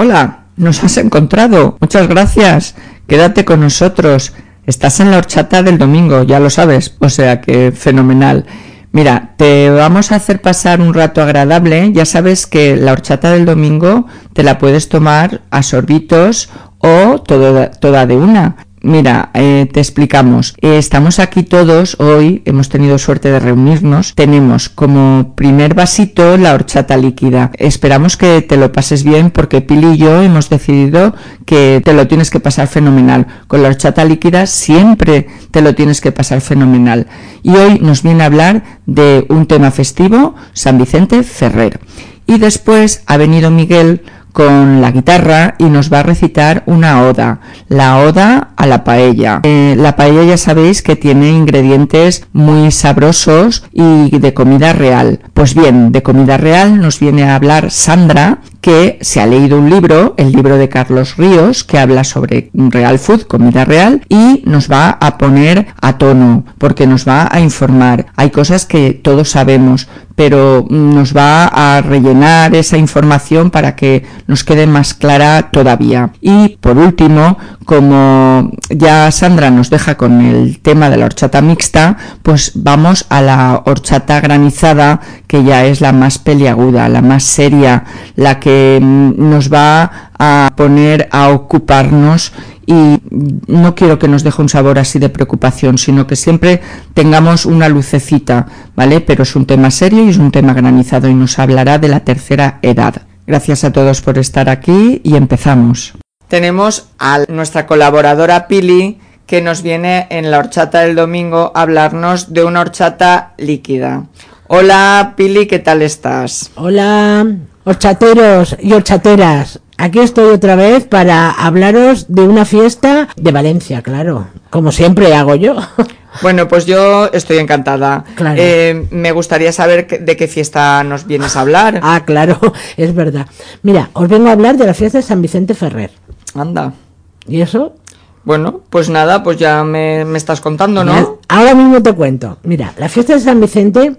Hola, nos has encontrado. Muchas gracias. Quédate con nosotros. Estás en la horchata del domingo, ya lo sabes. O sea que fenomenal. Mira, te vamos a hacer pasar un rato agradable. Ya sabes que la horchata del domingo te la puedes tomar a sorbitos o toda de una. Mira, eh, te explicamos. Eh, estamos aquí todos hoy, hemos tenido suerte de reunirnos. Tenemos como primer vasito la horchata líquida. Esperamos que te lo pases bien porque Pili y yo hemos decidido que te lo tienes que pasar fenomenal. Con la horchata líquida siempre te lo tienes que pasar fenomenal. Y hoy nos viene a hablar de un tema festivo, San Vicente Ferrer. Y después ha venido Miguel con la guitarra y nos va a recitar una oda, la oda a la paella. Eh, la paella ya sabéis que tiene ingredientes muy sabrosos y de comida real. Pues bien, de comida real nos viene a hablar Sandra, que se ha leído un libro, el libro de Carlos Ríos, que habla sobre real food, comida real, y nos va a poner a tono, porque nos va a informar. Hay cosas que todos sabemos, pero nos va a rellenar esa información para que nos quede más clara todavía. Y por último, como ya Sandra nos deja con el tema de la horchata mixta, pues vamos a la horchata granizada, que ya es la más peliaguda, la más seria, la que nos va a poner a ocuparnos y no quiero que nos deje un sabor así de preocupación, sino que siempre tengamos una lucecita, ¿vale? Pero es un tema serio y es un tema granizado y nos hablará de la tercera edad. Gracias a todos por estar aquí y empezamos. Tenemos a nuestra colaboradora Pili que nos viene en la horchata del domingo a hablarnos de una horchata líquida. Hola Pili, ¿qué tal estás? Hola, horchateros y horchateras. Aquí estoy otra vez para hablaros de una fiesta de Valencia, claro, como siempre hago yo. Bueno, pues yo estoy encantada. Claro. Eh, me gustaría saber de qué fiesta nos vienes a hablar. Ah, claro, es verdad. Mira, os vengo a hablar de la fiesta de San Vicente Ferrer. Anda. ¿Y eso? Bueno, pues nada, pues ya me, me estás contando, ¿no? ahora mismo te cuento. Mira, la fiesta de San Vicente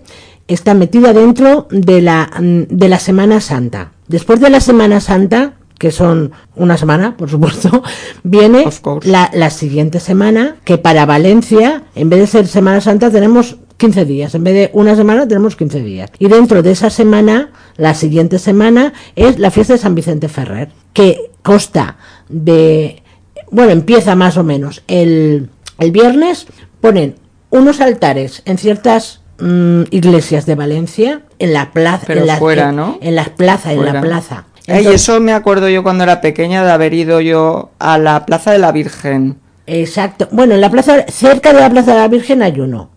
está metida dentro de la, de la Semana Santa. Después de la Semana Santa, que son una semana, por supuesto, viene la, la, siguiente semana, que para Valencia, en vez de ser Semana Santa, tenemos 15 días. En vez de una semana, tenemos 15 días. Y dentro de esa semana, la siguiente semana, es la fiesta de San Vicente Ferrer, que consta de... Bueno, empieza más o menos. El, el viernes ponen unos altares en ciertas mm, iglesias de Valencia, en la plaza, Pero en, la, fuera, ¿no? en las plazas, en la plaza y eso me acuerdo yo cuando era pequeña de haber ido yo a la Plaza de la Virgen. Exacto. Bueno, en la plaza, cerca de la Plaza de la Virgen hay uno.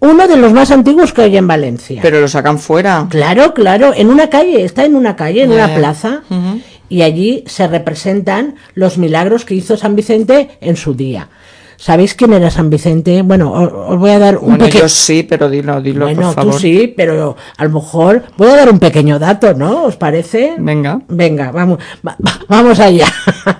Uno de los más antiguos que hay en Valencia. Pero lo sacan fuera. Claro, claro, en una calle, está en una calle, en una plaza, y allí se representan los milagros que hizo San Vicente en su día. ¿Sabéis quién era San Vicente? Bueno, os, voy a dar un bueno, yo sí, pero dilo, dilo, bueno, por favor. tú sí, pero a lo mejor voy a dar un pequeño dato, ¿no? ¿Os parece? Venga. Venga, vamos, vamos allá.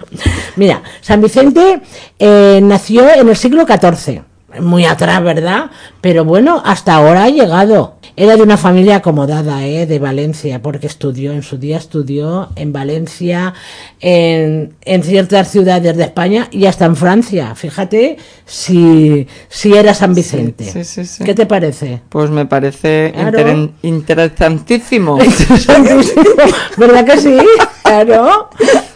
Mira, San Vicente eh, nació en el siglo XIV muy atrás, ¿verdad? Pero bueno, hasta ahora ha llegado. Era de una familia acomodada, ¿eh? De Valencia, porque estudió, en su día estudió en Valencia, en, en ciertas ciudades de España y hasta en Francia. Fíjate si, si era San Vicente. Sí, sí, sí, ¿Qué te parece? Pues me parece Claro. interesantísimo. Interesantísimo. ¿Verdad que sí? Claro.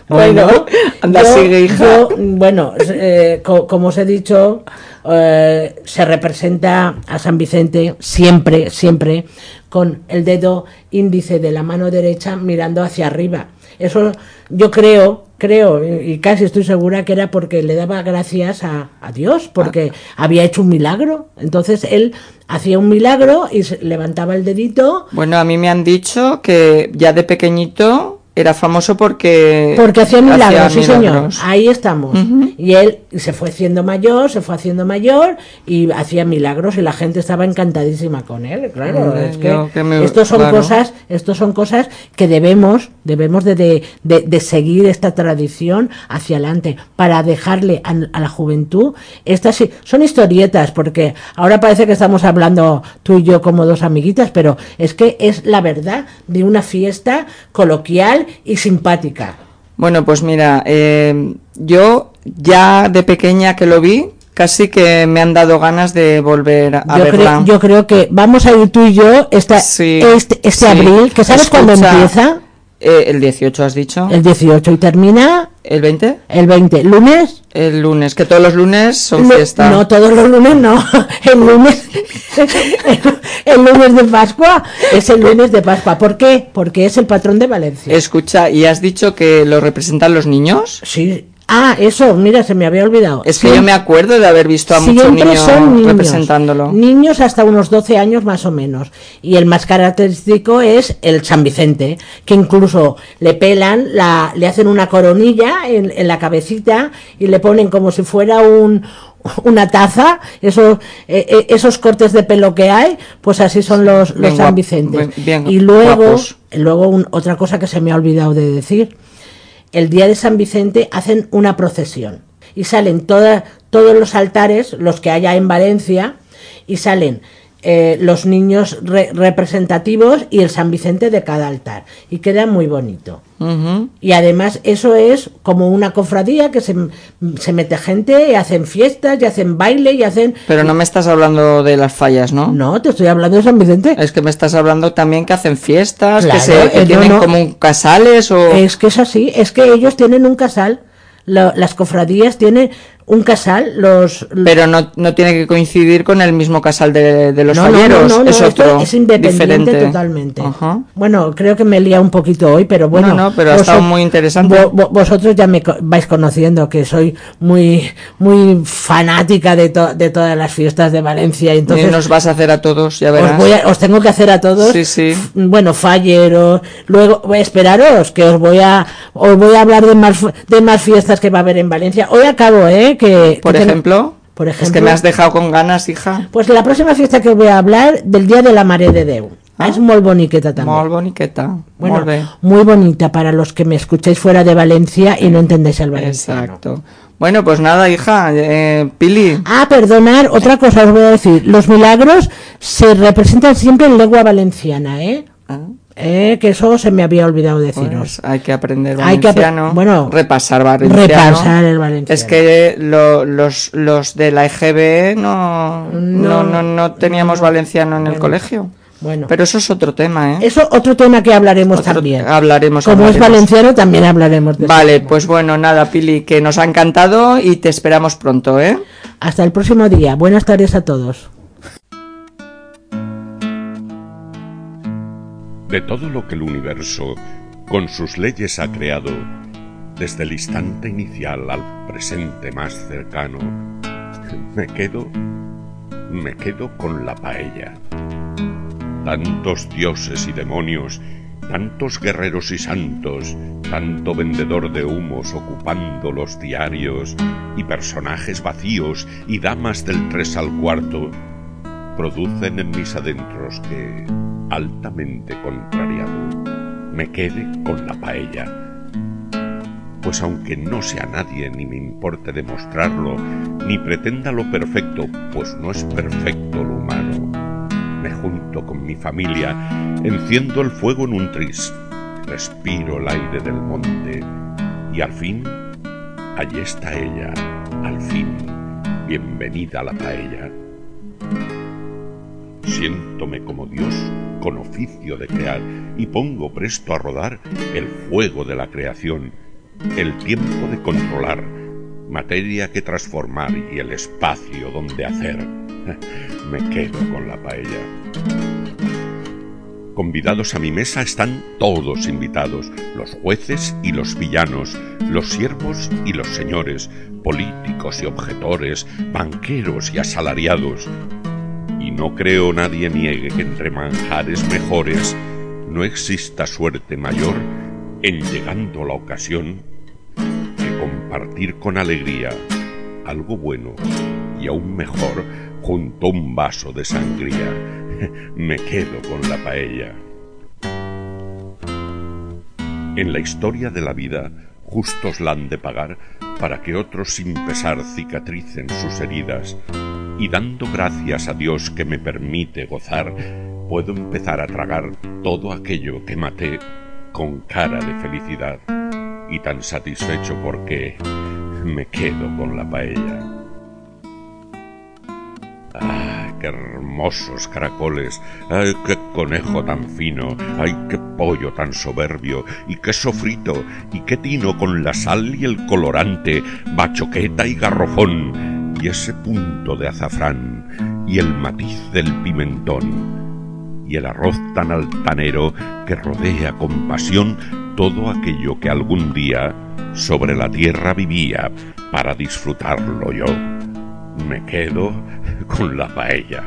Bueno, anda, yo- sigue, hija. yo, bueno, eh, co- como os he dicho, eh, se representa a San Vicente siempre, siempre con el dedo índice de la mano derecha mirando hacia arriba. Eso yo creo, creo y casi estoy segura que era porque le daba gracias a, Dios, porque había hecho un milagro. Entonces él hacía un milagro y levantaba el dedito Bueno, a mí me han dicho que ya de pequeñito era famoso porque... Porque hacía milagros, sí milagros. señor. Ahí estamos. Y él se fue haciendo mayor, se fue haciendo mayor y hacía milagros y la gente estaba encantadísima con él. Claro, es que, yo que me- estos son claro. cosas, estos son cosas que debemos, debemos de, de- de- de seguir esta tradición hacia adelante para dejarle a, a la juventud estas son historietas porque ahora parece que estamos hablando tú y yo como dos amiguitas, pero es que es la verdad de una fiesta coloquial y simpática. Bueno, pues mira, eh, yo ya de pequeña que lo vi, casi que me han dado ganas de volver a yo verla. Creo, yo creo que vamos a ir tú y yo esta, Sí, este, este sí. abril, que sabes cuándo empieza, Eh, el 18 has dicho. el 18 y termina ¿El 20? el 20, lunes. El lunes, que todos los lunes son Lu- fiesta. No, todos los lunes no. El lunes, el lunes de Pascua es el lunes de Pascua. ¿Por qué? Porque es el patrón de Valencia. Escucha, ¿y has dicho que lo representan los niños? Sí. Ah, eso, mira, se me había olvidado. Es que yo me acuerdo de haber visto a muchos niños son niños. representándolo. Niños hasta unos 12 años más o menos. Y el más característico es el San Vicente, que incluso le pelan, la, le hacen una coronilla en, en la cabecita y le ponen como si fuera un una taza, esos, eh, eh, esos cortes de pelo que hay, pues así son los, los Bien San Vicentes. bien- bien y luego, guapos. luego un- otra cosa que se me ha olvidado de decir, el día de San Vicente hacen una procesión. Y salen todos los altares, los que haya en Valencia, y salen eh, los niños re- representativos y el San Vicente de cada altar. Y queda muy bonito. Y además eso es como una cofradía que se, se mete gente y hacen fiestas y hacen baile y hacen... Pero no me estás hablando de las fallas, ¿no? No, te estoy hablando de San Vicente. Es que me estás hablando también que hacen fiestas, Claro, que, se, que eh, tienen no. como un casales o... Es que es así, es que ellos tienen un casal. Las cofradías tienen un casal, los... Pero no, no tiene que coincidir con el mismo casal de, de los no, no, falleros. no, no, no, es otro, es independiente diferente. totalmente. Bueno, creo que me lía un poquito hoy, pero bueno. No, no, pero ha estado muy interesante. vo- vo- vosotros ya me vais conociendo que soy muy muy fanática de, to- de todas las fiestas de Valencia. Entonces, y nos vas a hacer a todos, ya verás. os, voy a- os tengo que hacer a todos. Sí, sí. Bueno, falleros. Luego, esperaros, que os voy a os voy a hablar de más, de más fiestas que va a haber en Valencia. Hoy acabo, ¿eh? Que, Por que ten- ejemplo, es que me has dejado con ganas, hija. Pues la próxima fiesta que voy a hablar del Día de la Mare de Déu. Ah. Es muy boniqueta también. Molt boniqueta. Bueno, Molt bé. muy bonita para los que me escucháis fuera de Valencia y no entendéis el valenciano. Exacto. Bueno, pues nada, hija. Eh, Pili. Ah, perdonar, otra cosa os voy a decir. Los milagros se representan siempre en lengua valenciana, ¿eh? Ah, Eh, que eso se me había olvidado deciros. pues hay que aprender Hay que valenciano. bueno, repasar valenciano. repasar el valenciano. Es que lo- los, los de la EGB no, no, No, no, no teníamos no. valenciano en el Bueno. colegio. Bueno, Pero eso es otro tema, ¿eh? eso otro tema que hablaremos Otro- también. hablaremos, Como es valenciano, también hablaremos de Vale, pues bueno, nada, Pili, que nos ha encantado y te esperamos pronto, ¿eh? Hasta el próximo día. Buenas tardes a todos. De todo lo que el universo con sus leyes ha creado, desde el instante inicial al presente más cercano, me quedo, me quedo con la paella. Tantos dioses y demonios, tantos guerreros y santos, tanto vendedor de humos ocupando los diarios, y personajes vacíos y damas del tres al cuarto, producen en mis adentros que, altamente contrariado, me quede con la paella. Pues aunque no sea nadie ni me importe demostrarlo, ni pretenda lo perfecto, pues no es perfecto lo humano, me junto con mi familia, enciendo el fuego en un tris, respiro el aire del monte, y al fin, allí está ella, al fin, bienvenida a la paella. Siéntome como Dios con oficio de crear y pongo presto a rodar el fuego de la creación, el tiempo de controlar, materia que transformar y el espacio donde hacer. Me quedo con la paella. Convidados a mi mesa están todos invitados, los jueces y los villanos, los siervos y los señores, políticos y objetores, banqueros y asalariados. No creo nadie niegue que entre manjares mejores no exista suerte mayor en llegando la ocasión que compartir con alegría algo bueno y aún mejor junto a un vaso de sangría. Me quedo con la paella. En la historia de la vida, justos la han de pagar para que otros sin pesar cicatricen sus heridas. Y dando gracias a Dios que me permite gozar, puedo empezar a tragar todo aquello que maté con cara de felicidad. y tan satisfecho porque me quedo con la paella. ¡Ah, qué hermosos caracoles! ¡Ay, qué conejo tan fino! ¡Ay, qué pollo tan soberbio! ¡Y qué sofrito! ¡Y qué tino con la sal y el colorante! ¡Bachoqueta y garrofón! Y ese punto de azafrán y el matiz del pimentón y el arroz tan altanero que rodea con pasión todo aquello que algún día sobre la tierra vivía para disfrutarlo yo. Me quedo con la paella.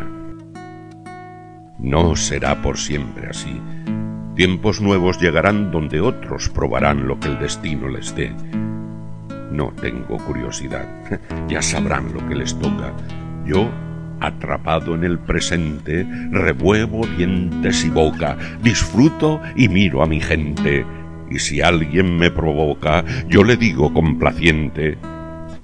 No será por siempre así. Tiempos nuevos llegarán donde otros probarán lo que el destino les dé. No tengo curiosidad. Ya sabrán lo que les toca. Yo, atrapado en el presente, revuelvo dientes y boca, disfruto y miro a mi gente. Y si alguien me provoca, yo le digo complaciente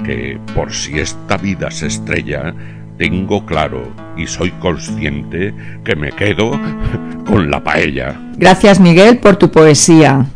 que por si esta vida se estrella, tengo claro y soy consciente que me quedo con la paella. Gracias Miguel por tu poesía.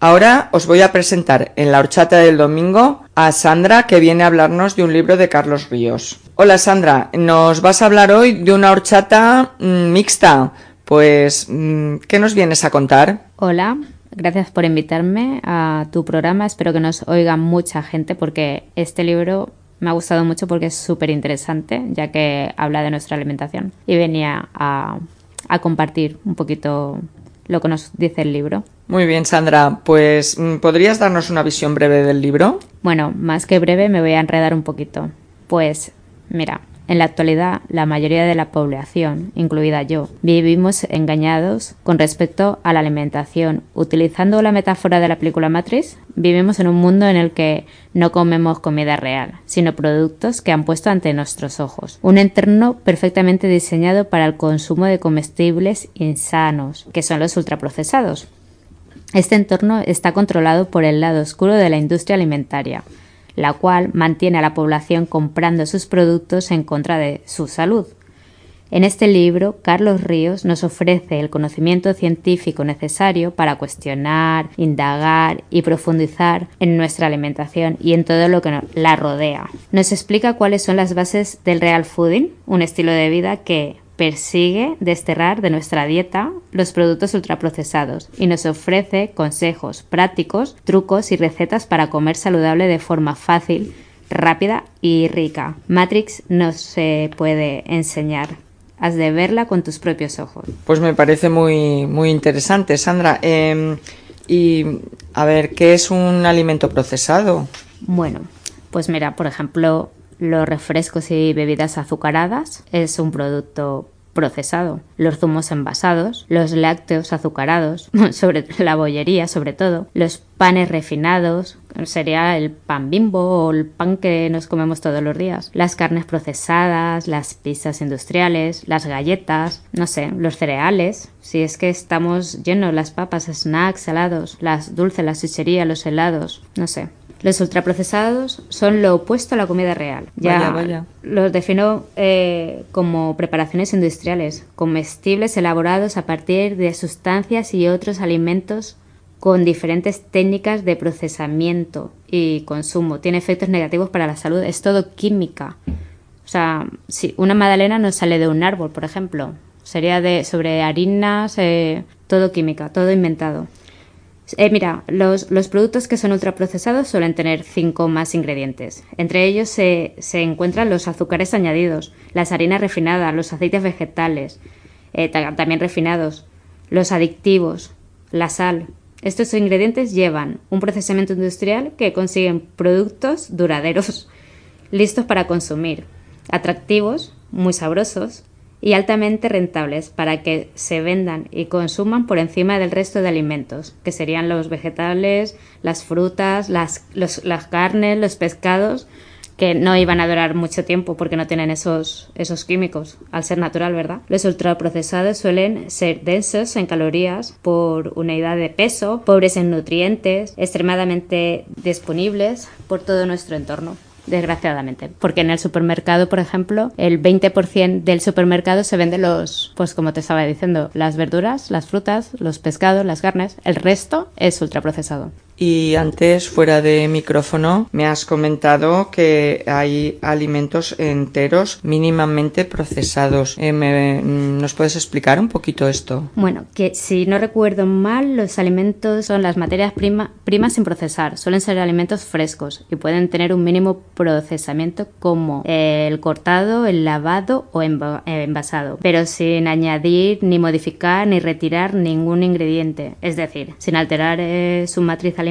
Ahora os voy a presentar en la horchata del domingo a Sandra que viene a hablarnos de un libro de Carlos Ríos. Hola Sandra, nos vas a hablar hoy de una horchata mm, mixta. Pues, mm, ¿qué nos vienes a contar? Hola, gracias por invitarme a tu programa. Espero que nos oiga mucha gente porque este libro me ha gustado mucho porque es súper interesante, ya que habla de nuestra alimentación. Y venía a, a, compartir un poquito lo que nos dice el libro. Muy bien, Sandra. Pues, mm, ¿podrías darnos una visión breve del libro? Bueno, más que breve, me voy a enredar un poquito. Pues, mira, en la actualidad, la mayoría de la población, incluida yo, vivimos engañados con respecto a la alimentación. Utilizando la metáfora de la película Matrix, vivimos en un mundo en el que no comemos comida real, sino productos que han puesto ante nuestros ojos. Un entorno perfectamente diseñado para el consumo de comestibles insanos, que son los ultraprocesados. Este entorno está controlado por el lado oscuro de la industria alimentaria la cual mantiene a la población comprando sus productos en contra de su salud. En este libro, Carlos Ríos nos ofrece el conocimiento científico necesario para cuestionar, indagar y profundizar en nuestra alimentación y en todo lo que la rodea. Nos explica cuáles son las bases del real fooding, un estilo de vida que, persigue desterrar de nuestra dieta los productos ultraprocesados y nos ofrece consejos prácticos, trucos y recetas para comer saludable de forma fácil, rápida y rica. Matrix no se puede enseñar. Has de verla con tus propios ojos. Pues me parece muy, muy interesante, Sandra. Eh, y a ver, ¿qué es un alimento procesado? Bueno, pues mira, por ejemplo, los refrescos y bebidas azucaradas es un producto procesado, los zumos envasados, los lácteos azucarados, sobre la bollería sobre todo, los panes refinados, sería el pan bimbo o el pan que nos comemos todos los días, las carnes procesadas, las pizzas industriales, las galletas, no sé, los cereales, si es que estamos llenos, las papas, snacks, salados, las dulces, la chuchería, los helados, no sé, los ultraprocesados son lo opuesto a la comida real. Ya los defino eh, como preparaciones industriales, comestibles elaborados a partir de sustancias y otros alimentos con diferentes técnicas de procesamiento y consumo. Tiene efectos negativos para la salud. Es todo química. O sea, si una magdalena no sale de un árbol, por ejemplo. Sería de sobre harinas, eh, todo química, todo inventado. Eh, mira, los, productos que son ultraprocesados suelen tener cinco más ingredientes. Entre ellos se, encuentran los azúcares añadidos, las harinas refinadas, los aceites vegetales, eh, también refinados, los adictivos, la sal. Estos ingredientes llevan un procesamiento industrial que consiguen productos duraderos, listos para consumir, atractivos, muy sabrosos, y altamente rentables para que se vendan y consuman por encima del resto de alimentos, que serían los vegetales, las frutas, las, las carnes, los pescados, que no iban a durar mucho tiempo porque no tienen esos, esos químicos, al ser natural, ¿verdad? Los ultraprocesados suelen ser densos en calorías por unidad de peso, pobres en nutrientes, extremadamente disponibles por todo nuestro entorno desgraciadamente. Porque en el supermercado, por ejemplo, el 20% del supermercado se vende los, pues como te estaba diciendo, las verduras, las frutas, los pescados, las carnes. El resto es ultraprocesado. Y antes, fuera de micrófono, me has comentado que hay alimentos enteros mínimamente procesados. Eh, me- ¿Nos puedes explicar un poquito esto? Bueno, que si no recuerdo mal, los alimentos son las materias prima- primas sin procesar. Suelen ser alimentos frescos y pueden tener un mínimo procesamiento como eh, el cortado, el lavado o eh, envasado, pero sin añadir ni modificar ni retirar ningún ingrediente, es decir, sin alterar su matriz alimentaria,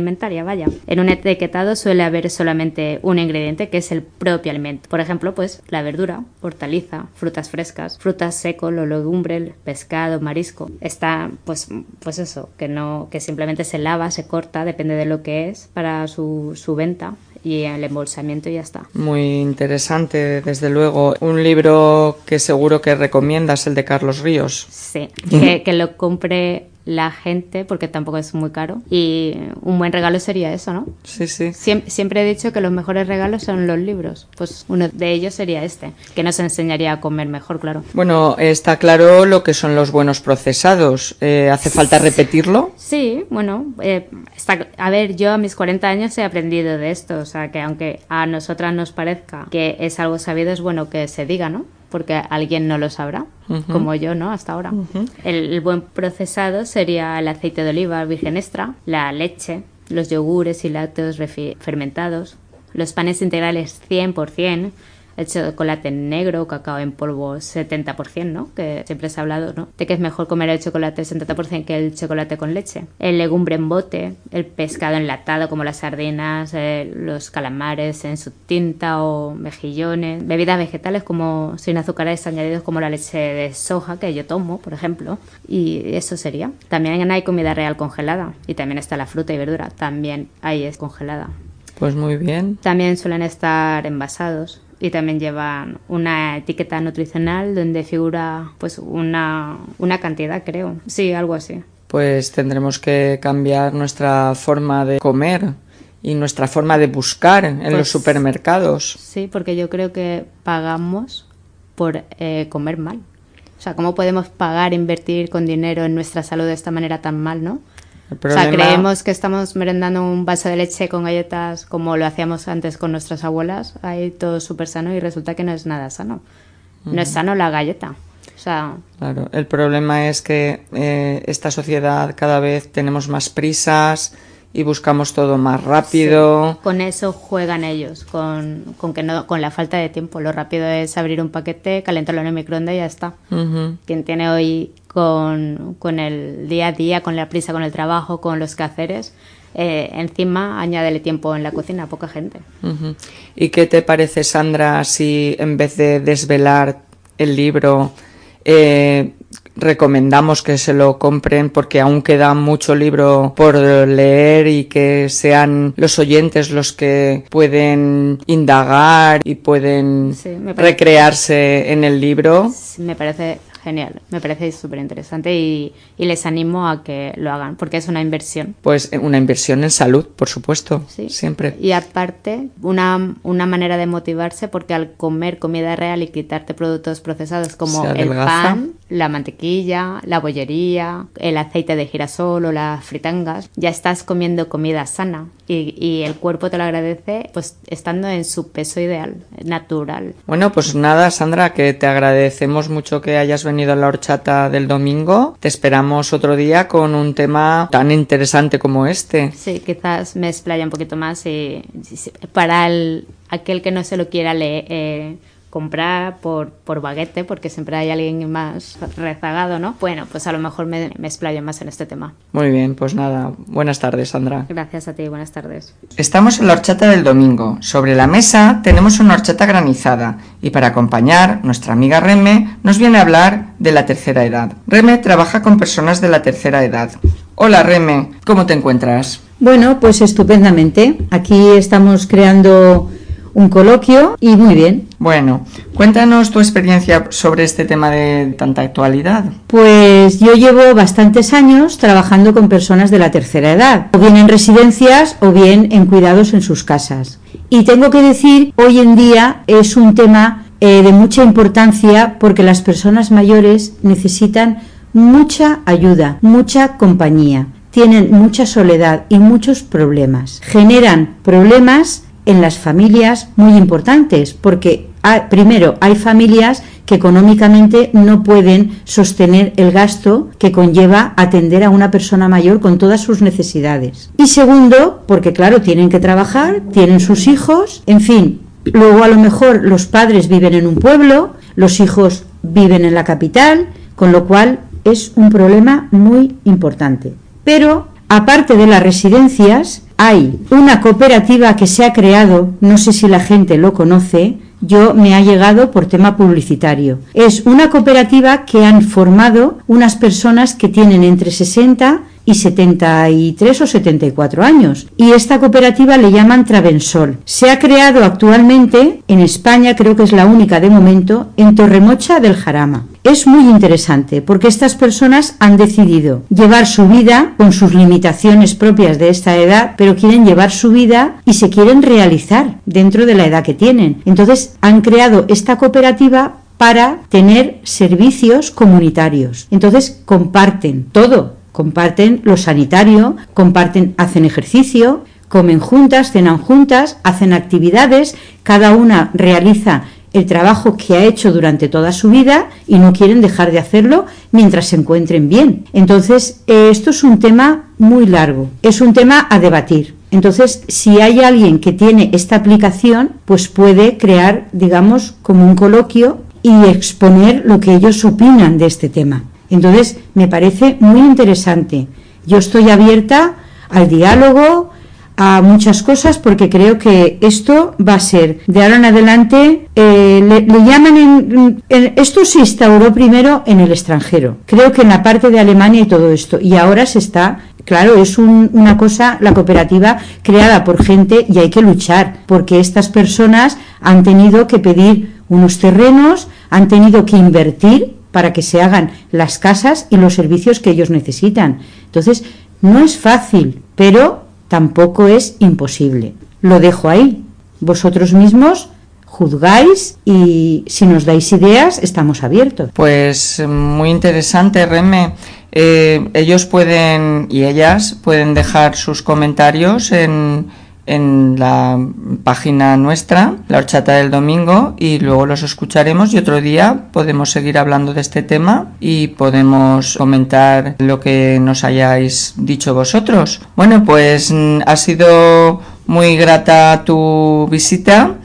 vaya. En un etiquetado suele haber solamente un ingrediente que es el propio alimento. Por ejemplo, pues la verdura, hortaliza, frutas frescas, frutas secos, los legumbres, pescado, marisco. Está pues pues eso, que no que simplemente se lava, se corta, depende de lo que es para su, su venta y el embolsamiento y ya está. Muy interesante, desde luego. Un libro que seguro que recomiendas, el de Carlos Ríos. Sí, que, que lo compre la gente porque tampoco es muy caro y un buen regalo sería eso, ¿no? Sí, sí. Siem- siempre he dicho que los mejores regalos son los libros. Pues uno de ellos sería este, que nos enseñaría a comer mejor, claro. Bueno, está claro lo que son los buenos procesados. Eh, ¿Hace falta repetirlo? Sí, bueno, eh, está- a ver, yo a mis 40 años he aprendido de esto, o sea que aunque a nosotras nos parezca que es algo sabido, es bueno que se diga, ¿no? Porque alguien no lo sabrá, como yo, ¿no? Hasta ahora. el, el buen procesado sería el aceite de oliva virgen extra, la leche, los yogures y lácteos fermentados, los panes integrales 100%, el chocolate negro, cacao en polvo 70%, ¿no? Que siempre se ha hablado, ¿no? De que es mejor comer el chocolate 70% que el chocolate con leche. El legumbre en bote, el pescado enlatado como las sardinas, eh, los calamares en su tinta o mejillones, bebidas vegetales como sin azúcares añadidos como la leche de soja que yo tomo, por ejemplo. Y eso sería. También hay comida real congelada y también está la fruta y verdura, también ahí es congelada. Pues muy bien. También suelen estar envasados y también llevan una etiqueta nutricional donde figura pues una, una cantidad, creo. Sí, algo así. Pues tendremos que cambiar nuestra forma de comer y nuestra forma de buscar en los Pues- supermercados. Sí, porque yo creo que pagamos por eh, comer mal. O sea, ¿cómo podemos pagar, invertir con dinero en nuestra salud de esta manera tan mal, no? O sea, creemos que estamos merendando un vaso de leche con galletas como lo hacíamos antes con nuestras abuelas, ahí todo súper sano y resulta que no es nada sano. No es sano la galleta. O sea, Claro, el problema es que eh, esta sociedad cada vez tenemos más prisas y buscamos todo más rápido. con eso juegan ellos, con, con que no, con la falta de tiempo. Lo rápido es abrir un paquete, calentarlo en el microondas y ya está. Ujú. Quien tiene hoy con, con el día a día, con la prisa, con el trabajo, con los quehaceres, eh, encima añádele tiempo en la cocina, poca gente. ¿Y qué te parece, Sandra, si en vez de desvelar el libro, eh, recomendamos que se lo compren porque aún queda mucho libro por leer y que sean los oyentes los que pueden indagar y pueden Sí, recrearse en el libro? Sí, Me parece genial, me parece súper interesante y, y les animo a que lo hagan porque es una inversión. Pues eh, una inversión en salud, por supuesto, Sí. siempre. Y aparte, una, una manera de motivarse porque al comer comida real y quitarte productos procesados como el pan, la mantequilla, la bollería, el aceite de girasol o las fritangas, ya estás comiendo comida sana y, y el cuerpo te lo agradece pues estando en su peso ideal, natural. Bueno, pues nada, Sandra, que te agradecemos mucho que hayas venido a la horchata del domingo. Te esperamos otro día con un tema tan interesante como este. Sí, quizás me explaya un poquito más y, para el, aquel que no se lo quiera leer, eh, comprar por, por baguete, porque siempre hay alguien más rezagado, ¿no? Bueno, pues a lo mejor me, me explayo más en este tema. Muy bien, pues nada, buenas tardes, Sandra. Gracias a ti, buenas tardes. Estamos en la horchata del domingo. Sobre la mesa tenemos una horchata granizada y para acompañar, nuestra amiga Reme nos viene a hablar de la tercera edad. Reme trabaja con personas de la tercera edad. Hola Reme, ¿cómo te encuentras? Bueno, pues estupendamente. Aquí estamos creando un coloquio y muy bien. Bueno, cuéntanos tu experiencia sobre este tema de tanta actualidad. Pues yo llevo bastantes años trabajando con personas de la tercera edad, o bien en residencias o bien en cuidados en sus casas. Y tengo que decir, hoy en día es un tema eh, de mucha importancia porque las personas mayores necesitan mucha ayuda, mucha compañía. tienen mucha soledad y muchos problemas. Generan problemas en las familias muy importantes, porque primero hay familias que económicamente no pueden sostener el gasto que conlleva atender a una persona mayor con todas sus necesidades. Y segundo, porque claro, tienen que trabajar, tienen sus hijos, en fin, luego a lo mejor los padres viven en un pueblo, los hijos viven en la capital, con lo cual es un problema muy importante. Pero aparte de las residencias, hay una cooperativa que se ha creado, no sé si la gente lo conoce, yo me ha llegado por tema publicitario. Es una cooperativa que han formado unas personas que tienen entre 60 y 73 o 74 años. Y esta cooperativa le llaman Travensol. Se ha creado actualmente en España, creo que es la única de momento, en Torremocha del Jarama. Es muy interesante porque estas personas han decidido llevar su vida con sus limitaciones propias de esta edad, pero quieren llevar su vida y se quieren realizar dentro de la edad que tienen. Entonces han creado esta cooperativa para tener servicios comunitarios. Entonces comparten todo, comparten lo sanitario, comparten, hacen ejercicio, comen juntas, cenan juntas, hacen actividades, cada una realiza el trabajo que ha hecho durante toda su vida y no quieren dejar de hacerlo mientras se encuentren bien. Entonces, eh, esto es un tema muy largo, es un tema a debatir. Entonces, si hay alguien que tiene esta aplicación, pues puede crear, digamos, como un coloquio y exponer lo que ellos opinan de este tema. Entonces, me parece muy interesante. Yo estoy abierta al diálogo, a muchas cosas, porque creo que esto va a ser, de ahora en adelante, eh, le, llaman en, Esto se instauró primero en el extranjero, creo que en la parte de Alemania y todo esto, y ahora se está Claro, es una cosa, la cooperativa creada por gente y hay que luchar, porque estas personas han tenido que pedir unos terrenos, han tenido que invertir para que se hagan las casas y los servicios que ellos necesitan. Entonces, no es fácil, pero tampoco es imposible. Lo dejo ahí. Vosotros mismos juzgáis y si nos dais ideas estamos abiertos. Pues muy interesante, Reme. Eh, ellos pueden y ellas pueden dejar sus comentarios en en la página nuestra, la horchata del domingo, y luego los escucharemos y otro día podemos seguir hablando de este tema y podemos comentar lo que nos hayáis dicho vosotros. Bueno, pues mm, ha sido muy grata tu visita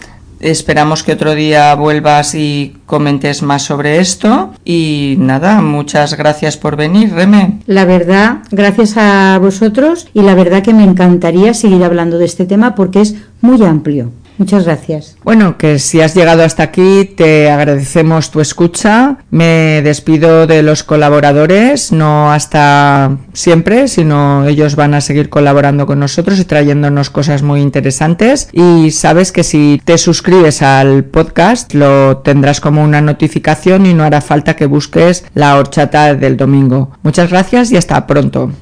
Esperamos que otro día vuelvas y comentes más sobre esto. Y nada, muchas gracias por venir, Reme. La verdad, gracias a vosotros y la verdad que me encantaría seguir hablando de este tema porque es muy amplio. Muchas gracias. Bueno, que si has llegado hasta aquí, te agradecemos tu escucha. Me despido de los colaboradores, no hasta siempre, sino ellos van a seguir colaborando con nosotros y trayéndonos cosas muy interesantes. Y sabes que si te suscribes al podcast, lo tendrás como una notificación y no hará falta que busques la horchata del domingo. Muchas gracias y hasta pronto.